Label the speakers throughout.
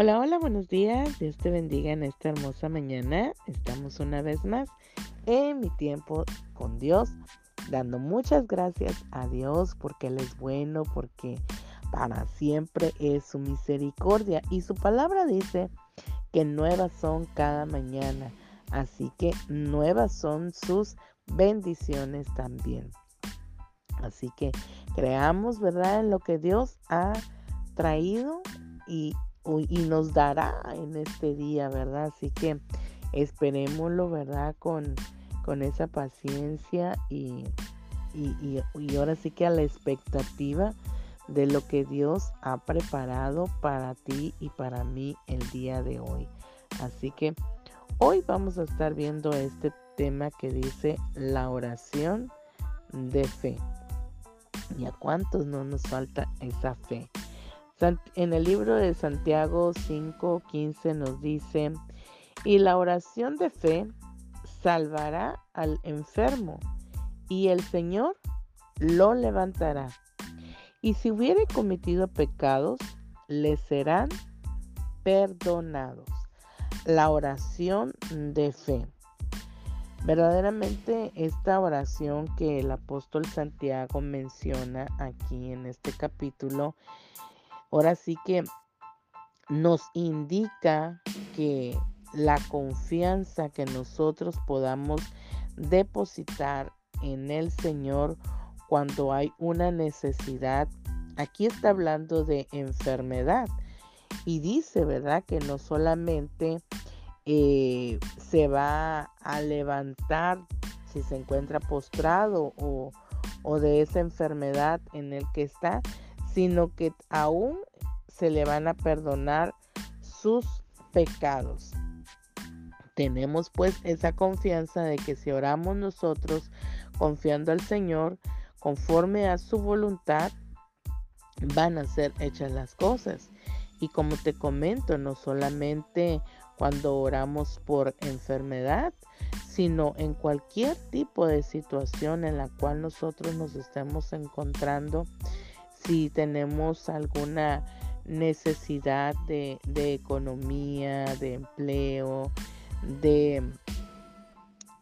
Speaker 1: Hola, hola, buenos días. Dios te bendiga en esta hermosa mañana. Estamos una vez más en mi tiempo con Dios, dando muchas gracias a Dios porque Él es bueno, porque para siempre es su misericordia. Y su palabra dice que nuevas son cada mañana. Así que nuevas son sus bendiciones también. Así que creamos, ¿verdad?, en lo que Dios ha traído y y nos dará en este día, ¿verdad? Así que esperémoslo, ¿verdad? Con, con esa paciencia y, y, y, ahora sí que a la expectativa de lo que Dios ha preparado para ti y para mí el día de hoy. Así que hoy vamos a estar viendo este tema que dice la oración de fe. ¿Y a cuántos no nos falta esa fe? En el libro de Santiago 5:15 nos dice, y la oración de fe salvará al enfermo, y el Señor lo levantará. Y si hubiere cometido pecados, le serán perdonados. La oración de fe. Verdaderamente esta oración que el apóstol Santiago menciona aquí en este capítulo Ahora sí que nos indica que la confianza que nosotros podamos depositar en el Señor cuando hay una necesidad. Aquí está hablando de enfermedad y dice, ¿verdad? Que no solamente eh, se va a levantar si se encuentra postrado o, o de esa enfermedad en el que está, sino que aún se le van a perdonar sus pecados. Tenemos pues esa confianza de que si oramos nosotros confiando al Señor, conforme a su voluntad, van a ser hechas las cosas. Y como te comento, no solamente cuando oramos por enfermedad, sino en cualquier tipo de situación en la cual nosotros nos estemos encontrando si tenemos alguna necesidad de, economía, de empleo, de,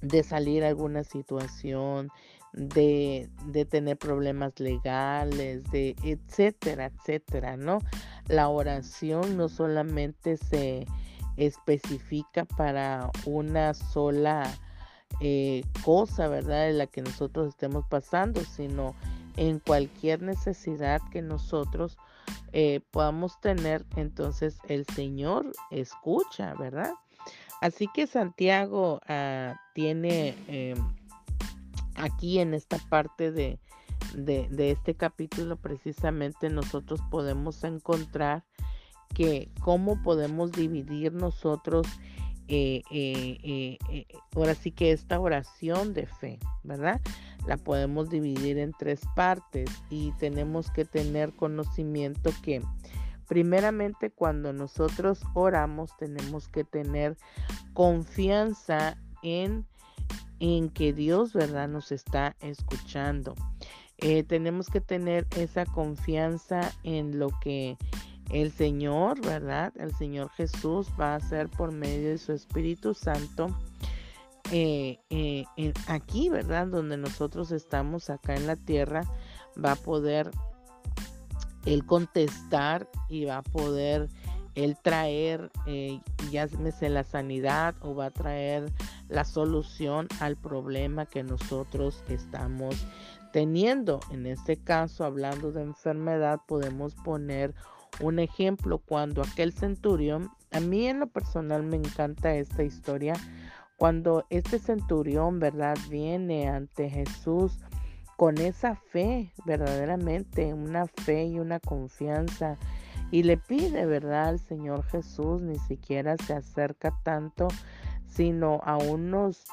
Speaker 1: de salir a alguna situación, de, de, tener problemas legales, de etcétera, etcétera, ¿no? La oración no solamente se especifica para una sola eh, cosa, ¿verdad? De la que nosotros estemos pasando, sino en cualquier necesidad que nosotros eh, podamos tener, entonces el Señor escucha, ¿verdad? Así que Santiago ah, tiene em, aquí en esta parte de, de, este capítulo precisamente nosotros podemos encontrar que cómo podemos dividir nosotros eh, eh, ahora sí que esta oración de fe, ¿verdad? la podemos dividir en tres partes y tenemos que tener conocimiento que primeramente cuando nosotros oramos tenemos que tener confianza en, en que Dios, ¿verdad? Nos está escuchando. Eh, tenemos que tener esa confianza en lo que el Señor, ¿verdad? El Señor Jesús va a hacer por medio de su Espíritu Santo eh, eh, aquí, ¿verdad? Donde nosotros estamos acá en la tierra, va a poder él contestar y va a poder él traer, eh, ya sé la sanidad o va a traer la solución al problema que nosotros estamos teniendo. En este caso, hablando de enfermedad, podemos poner un ejemplo cuando aquel centurión, a mí en lo personal me encanta esta historia cuando este centurión, ¿verdad? Viene ante Jesús con esa fe, verdaderamente, una fe y una confianza. Y le pide, ¿verdad? Al Señor Jesús, ni siquiera se acerca tanto, sino a unos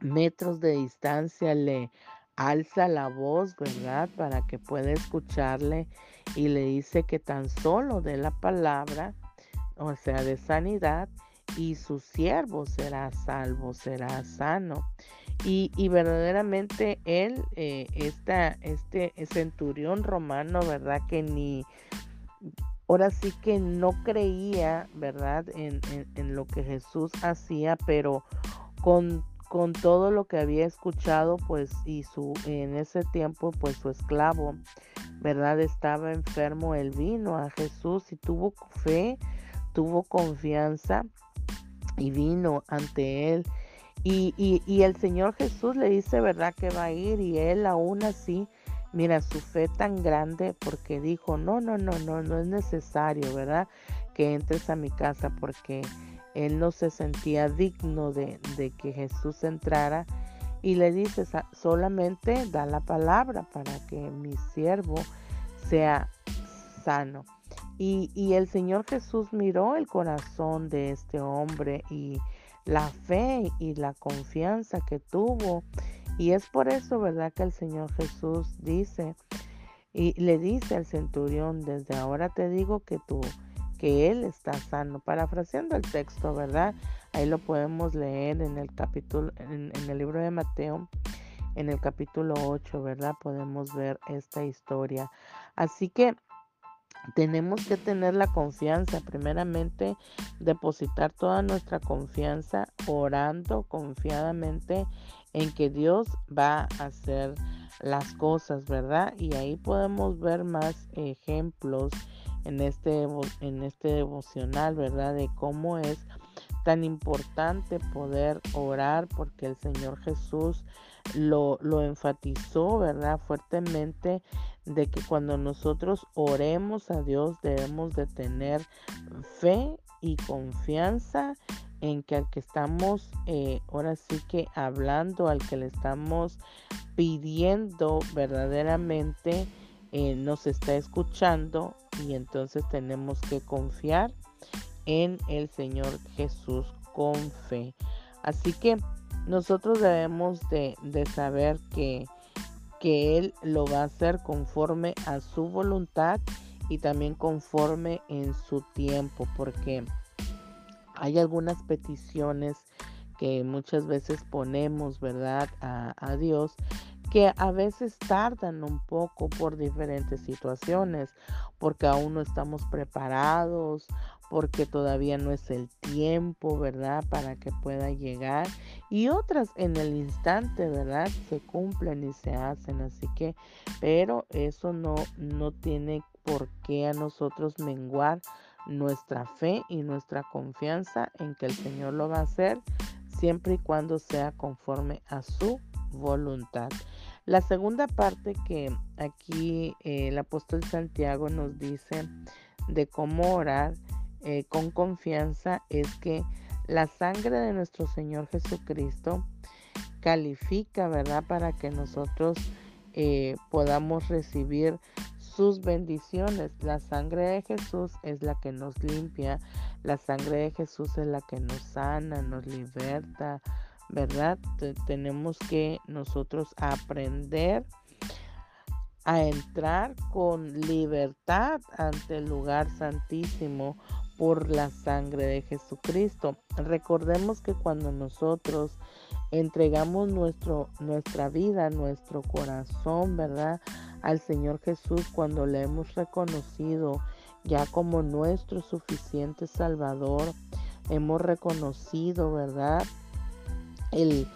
Speaker 1: metros de distancia le alza la voz, ¿verdad? Para que pueda escucharle y le dice que tan solo de la palabra, o sea, de sanidad, y su siervo será salvo, será sano. Y, verdaderamente él, eh, este centurión romano, ¿verdad? Que ni ahora sí que no creía, ¿verdad?, en, en, lo que Jesús hacía, pero con, con, todo lo que había escuchado, pues, y su, en ese tiempo, pues, su esclavo, ¿verdad?, estaba enfermo, él vino a Jesús y tuvo fe, tuvo confianza y vino ante él. Y, y, y el Señor Jesús le dice, ¿verdad?, que va a ir y él aún así Mira, su fe tan grande porque dijo, no, no, no, no, no es necesario, ¿verdad? Que entres a mi casa porque él no se sentía digno de, que Jesús entrara. Y le dice, solamente da la palabra para que mi siervo sea sano. Y, y, el Señor Jesús miró el corazón de este hombre y la fe y la confianza que tuvo y es por eso, ¿verdad? Que el Señor Jesús dice y le dice al centurión, desde ahora te digo que tú, él está sano. Parafraseando el texto, ¿verdad? Ahí lo podemos leer en el capítulo, en, en el libro de Mateo, en el capítulo 8, ¿verdad? Podemos ver esta historia. Así que tenemos que tener la confianza, primeramente depositar toda nuestra confianza orando confiadamente en que Dios va a hacer las cosas, ¿verdad? Y ahí podemos ver más ejemplos en este, en este devocional, ¿verdad? De cómo es tan importante poder orar porque el Señor Jesús lo, lo enfatizó, ¿verdad? Fuertemente de que cuando nosotros oremos a Dios debemos de tener fe y confianza en que al que estamos eh, ahora sí que hablando, al que le estamos pidiendo verdaderamente, eh, nos está escuchando y entonces tenemos que confiar en el Señor Jesús con fe. Así que nosotros debemos de, de saber que, que Él lo va a hacer conforme a su voluntad y también conforme en su tiempo, porque hay algunas peticiones que muchas veces ponemos, ¿verdad?, a, Dios, que a veces tardan un poco por diferentes situaciones, porque aún no estamos preparados, porque todavía no es el tiempo, ¿verdad?, para que pueda llegar. Y otras en el instante, ¿verdad?, se cumplen y se hacen. Así que, pero eso no, no tiene por qué a nosotros menguar nuestra fe y nuestra confianza en que el Señor lo va a hacer siempre y cuando sea conforme a su voluntad. La segunda parte que aquí eh, el apóstol Santiago nos dice de cómo orar eh, con confianza es que la sangre de nuestro Señor Jesucristo califica, ¿verdad? Para que nosotros eh, podamos recibir sus bendiciones. La sangre de Jesús es la que nos limpia, la sangre de Jesús es la que nos sana, nos liberta, ¿verdad? tenemos que nosotros aprender a entrar con libertad ante el lugar santísimo por la sangre de Jesucristo. Recordemos que cuando nosotros entregamos nuestro, nuestra vida, nuestro corazón, ¿verdad? al Señor Jesús cuando le hemos reconocido ya como nuestro suficiente Salvador. Hemos reconocido, ¿verdad? El,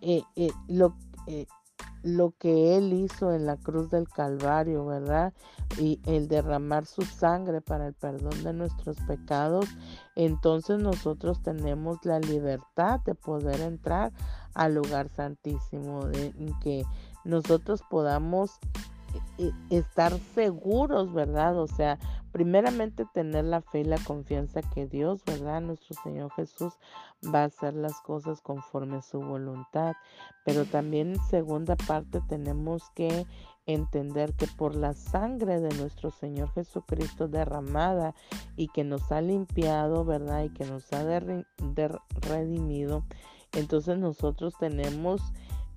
Speaker 1: eh, eh, lo, eh, lo que Él hizo en la cruz del Calvario, ¿verdad? Y el derramar su sangre para el perdón de nuestros pecados, entonces nosotros tenemos la libertad de poder entrar al lugar santísimo, de, que nosotros podamos estar seguros, ¿verdad? O sea, primeramente tener la fe y la confianza que Dios, ¿verdad? Nuestro Señor Jesús va a hacer las cosas conforme a su voluntad. Pero también en segunda parte tenemos que entender que por la sangre de nuestro Señor Jesucristo derramada y que nos ha limpiado, ¿verdad? Y que nos ha redimido, entonces nosotros tenemos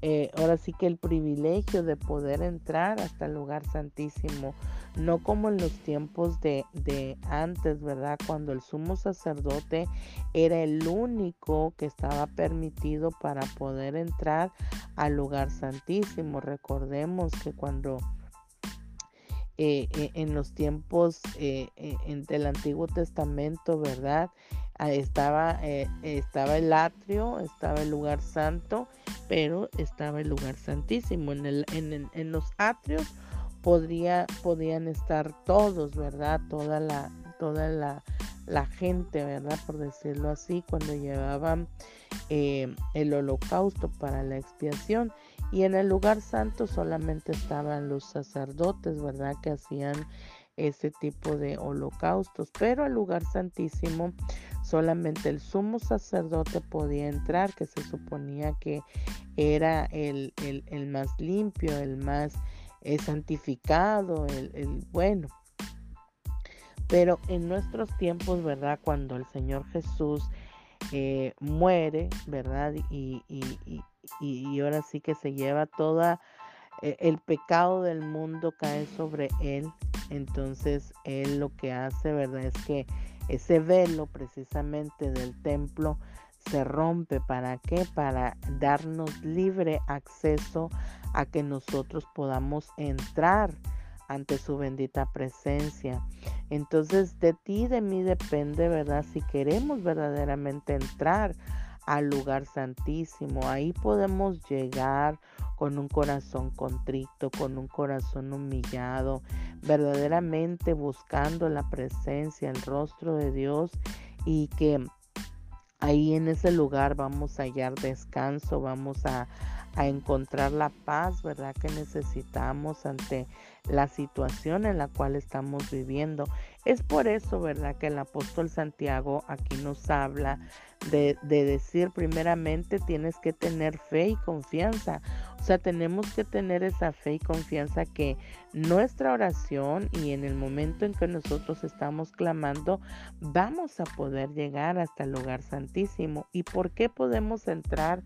Speaker 1: eh, ahora sí que el privilegio de poder entrar hasta el lugar santísimo, no como en los tiempos de, de antes, ¿verdad? Cuando el sumo sacerdote era el único que estaba permitido para poder entrar al lugar santísimo. Recordemos que cuando eh, eh, en los tiempos eh, del Antiguo Testamento, ¿verdad? Ah, estaba, estaba el atrio, estaba el lugar santo, pero estaba el lugar santísimo. En, el, en, en los atrios podría, podían estar todos, ¿verdad? Toda la, toda la, la gente, ¿verdad? Por decirlo así, cuando llevaban el holocausto para la expiación. Y en el lugar santo solamente estaban los sacerdotes, ¿verdad? Que hacían ese tipo de holocaustos. Pero al lugar santísimo solamente el sumo sacerdote podía entrar, que se suponía que era el, más limpio, el más eh, santificado, el, bueno. Pero en nuestros tiempos, ¿verdad? Cuando el Señor Jesús eh, muere, ¿verdad? y, y, ahora sí que se lleva toda eh, el pecado del mundo cae sobre él. Entonces él lo que hace, ¿verdad? Es que ese velo precisamente del templo se rompe. ¿Para qué? Para darnos libre acceso a que nosotros podamos entrar ante su bendita presencia. Entonces de ti, de mí depende, ¿verdad? Si queremos verdaderamente entrar al lugar santísimo. Ahí podemos llegar con un corazón contrito, con un corazón humillado, verdaderamente buscando la presencia, el rostro de Dios y que ahí en ese lugar vamos a hallar descanso, vamos a, a encontrar la paz, ¿verdad? Que necesitamos ante la situación en la cual estamos viviendo. Es por eso, ¿verdad? Que el apóstol Santiago aquí nos habla de, decir primeramente tienes que tener fe y confianza. O sea, tenemos que tener esa fe y confianza que nuestra oración y en el momento en que nosotros estamos clamando, vamos a poder llegar hasta el lugar santísimo. ¿Y por qué podemos entrar?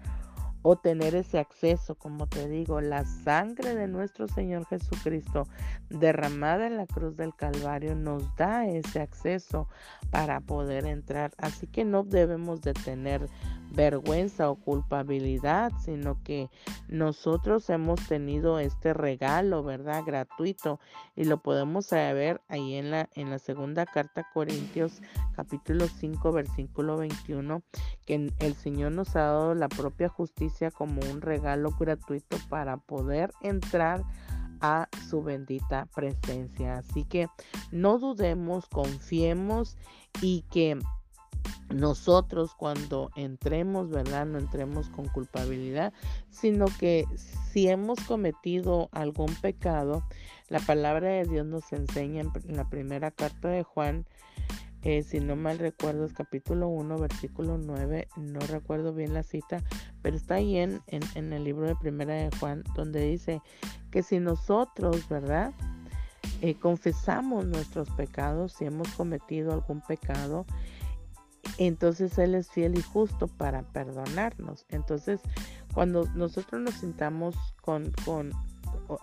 Speaker 1: O tener ese acceso, como te digo, la sangre de nuestro Señor Jesucristo derramada en la cruz del Calvario nos da ese acceso para poder entrar. Así que no debemos de tener vergüenza o culpabilidad, sino que nosotros hemos tenido este regalo, ¿verdad? Gratuito y lo podemos ver ahí en la, en la segunda carta Corintios capítulo 5 versículo 21, que el Señor nos ha dado la propia justicia como un regalo gratuito para poder entrar a su bendita presencia. Así que no dudemos, confiemos y que nosotros cuando entremos, ¿verdad? No entremos con culpabilidad, sino que si hemos cometido algún pecado, la palabra de Dios nos enseña en la primera carta de Juan, eh, si no mal recuerdo es capítulo 1, versículo 9, no recuerdo bien la cita, pero está ahí en, en, el libro de primera de Juan, donde dice que si nosotros, ¿verdad? Eh, confesamos nuestros pecados, si hemos cometido algún pecado, entonces Él es fiel y justo para perdonarnos. Entonces, cuando nosotros nos sintamos con, con,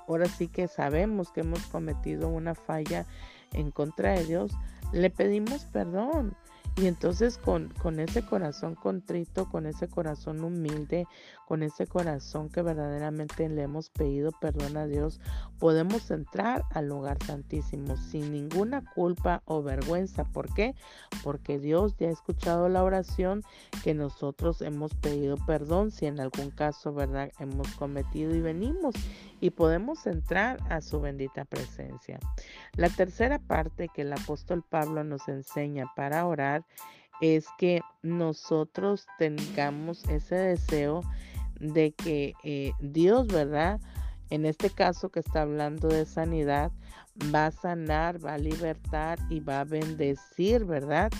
Speaker 1: ahora sí que sabemos que hemos cometido una falla en contra de Dios, le pedimos perdón. Y entonces con, con, ese corazón contrito, con ese corazón humilde, con ese corazón que verdaderamente le hemos pedido perdón a Dios, podemos entrar al lugar santísimo sin ninguna culpa o vergüenza. ¿Por qué? Porque Dios ya ha escuchado la oración que nosotros hemos pedido perdón si en algún caso, ¿verdad? Hemos cometido y venimos y podemos entrar a su bendita presencia. La tercera parte que el apóstol Pablo nos enseña para orar es que nosotros tengamos ese deseo de que eh, Dios, ¿verdad? En este caso que está hablando de sanidad, va a sanar, va a libertar y va a bendecir, ¿verdad?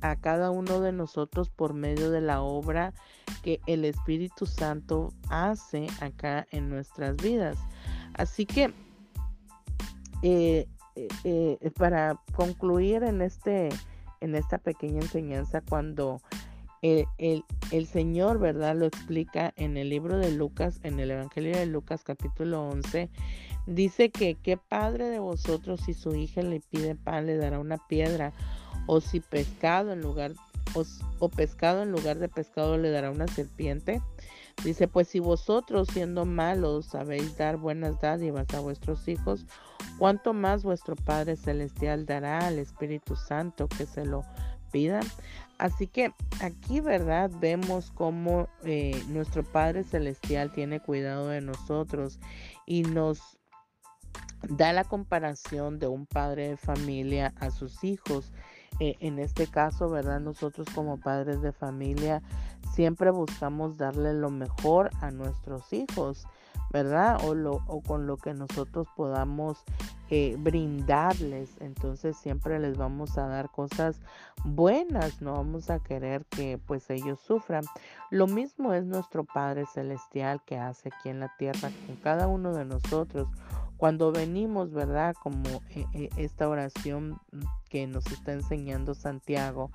Speaker 1: A cada uno de nosotros por medio de la obra que el Espíritu Santo hace acá en nuestras vidas. Así que eh, eh, para concluir en este en esta pequeña enseñanza cuando el, el, Señor, ¿verdad? Lo explica en el libro de Lucas, en el Evangelio de Lucas capítulo 11. Dice que qué padre de vosotros si su hija le pide pan le dará una piedra o si pescado en lugar o, o pescado en lugar de pescado le dará una serpiente. Dice, pues si vosotros siendo malos sabéis dar buenas dádivas a vuestros hijos, cuánto más vuestro Padre Celestial dará al Espíritu Santo que se lo pidan. Así que aquí, ¿verdad? Vemos cómo eh, nuestro Padre Celestial tiene cuidado de nosotros y nos da la comparación de un padre de familia a sus hijos. Eh, en este caso, ¿verdad? Nosotros como padres de familia siempre buscamos darle lo mejor a nuestros hijos, ¿verdad? O, lo, o con lo que nosotros podamos eh, brindarles. Entonces siempre les vamos a dar cosas buenas, no vamos a querer que pues ellos sufran. Lo mismo es nuestro Padre Celestial que hace aquí en la tierra con cada uno de nosotros. Cuando venimos, ¿verdad? Como eh, eh, esta oración que nos está enseñando Santiago,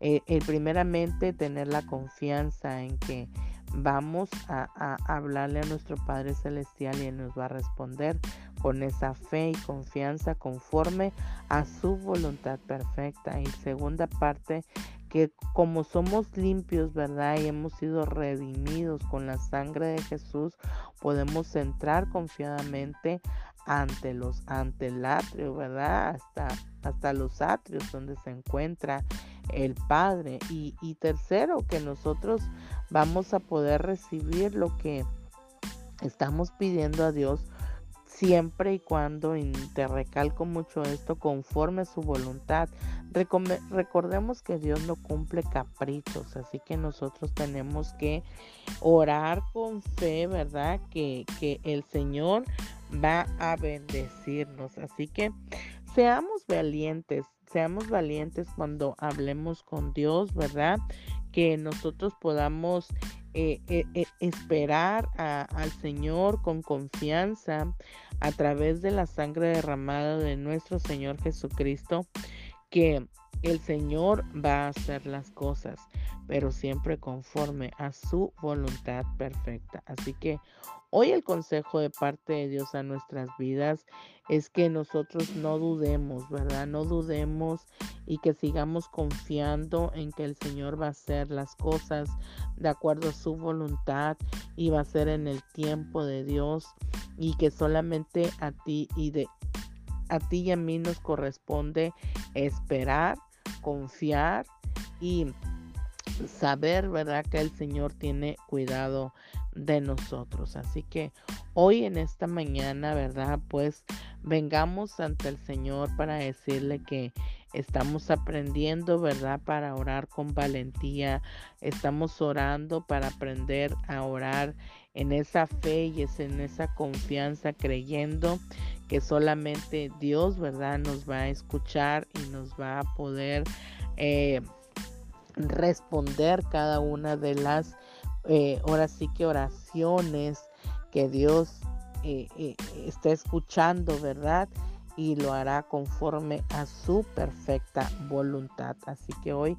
Speaker 1: eh, primeramente tener la confianza en que vamos a, hablarle a nuestro Padre Celestial y Él nos va a responder con esa fe y confianza conforme a su voluntad perfecta. Y segunda parte, que como somos limpios, ¿verdad? Y hemos sido redimidos con la sangre de Jesús, podemos entrar confiadamente ante los ante el atrio, ¿verdad? Hasta hasta los atrios donde se encuentra el Padre. Y, tercero, que nosotros vamos a poder recibir lo que estamos pidiendo a Dios siempre y cuando, y te recalco mucho esto, conforme a su voluntad. recordemos que Dios no cumple caprichos, así que nosotros tenemos que orar con fe, ¿verdad? Que, que el Señor va a bendecirnos. Así que seamos valientes, seamos valientes cuando hablemos con Dios, ¿verdad? Que nosotros podamos eh, eh, eh, esperar al Señor con confianza a través de la sangre derramada de nuestro Señor Jesucristo, que el Señor va a hacer las cosas, pero siempre conforme a su voluntad perfecta. Así que hoy el consejo de parte de Dios a nuestras vidas es que nosotros no dudemos, ¿verdad? No dudemos y que sigamos confiando en que el Señor va a hacer las cosas de acuerdo a su voluntad y va a ser en el tiempo de Dios y que solamente a ti y de a ti y a mí nos corresponde esperar confiar y saber, ¿verdad? Que el Señor tiene cuidado de nosotros. Así que hoy en esta mañana, ¿verdad? Pues vengamos ante el Señor para decirle que estamos aprendiendo, ¿verdad? Para orar con valentía. Estamos orando para aprender a orar en esa fe y en esa confianza, creyendo que solamente Dios, ¿verdad? Nos va a escuchar y nos va a poder eh, responder cada una de las, eh, ahora sí que oraciones que Dios eh, está escuchando, ¿verdad? Y lo hará conforme a su perfecta voluntad. Así que hoy,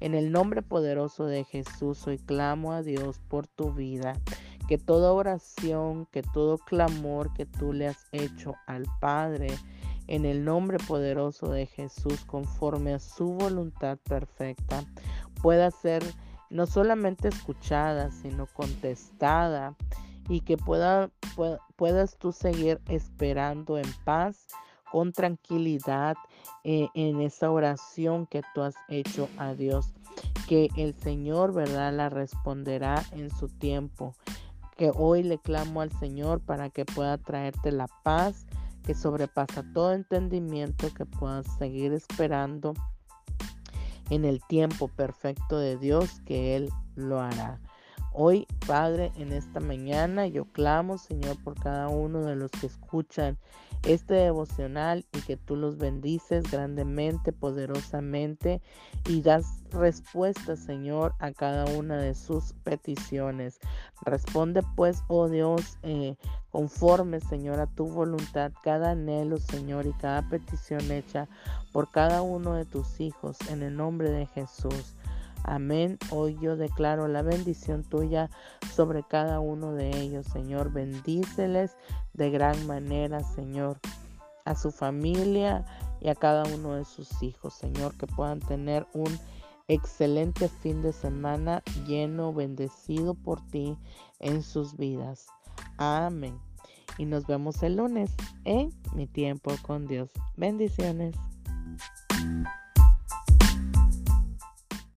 Speaker 1: en el nombre poderoso de Jesús, hoy clamo a Dios por tu vida que toda oración, que todo clamor que tú le has hecho al Padre en el nombre poderoso de Jesús, conforme a su voluntad perfecta, pueda ser no solamente escuchada, sino contestada y que pueda, puedas tú seguir esperando en paz, con tranquilidad eh, en esa oración que tú has hecho a Dios, que el Señor, ¿verdad?, la responderá en su tiempo que hoy le clamo al Señor para que pueda traerte la paz que sobrepasa todo entendimiento, que puedas seguir esperando en el tiempo perfecto de Dios, que Él lo hará. Hoy, Padre, en esta mañana yo clamo, Señor, por cada uno de los que escuchan este devocional y que tú los bendices grandemente, poderosamente y das respuesta, Señor, a cada una de sus peticiones. Responde pues, oh Dios, eh, conforme, Señor, a tu voluntad, cada anhelo, Señor, y cada petición hecha por cada uno de tus hijos, en el nombre de Jesús. Amén. Hoy yo declaro la bendición tuya sobre cada uno de ellos, Señor. Bendíceles de gran manera, Señor, a su familia y a cada uno de sus hijos, Señor, que puedan tener un excelente fin de semana lleno, bendecido por ti en sus vidas. Amén. y nos vemos el lunes en Mi tiempo con Dios. Bendiciones.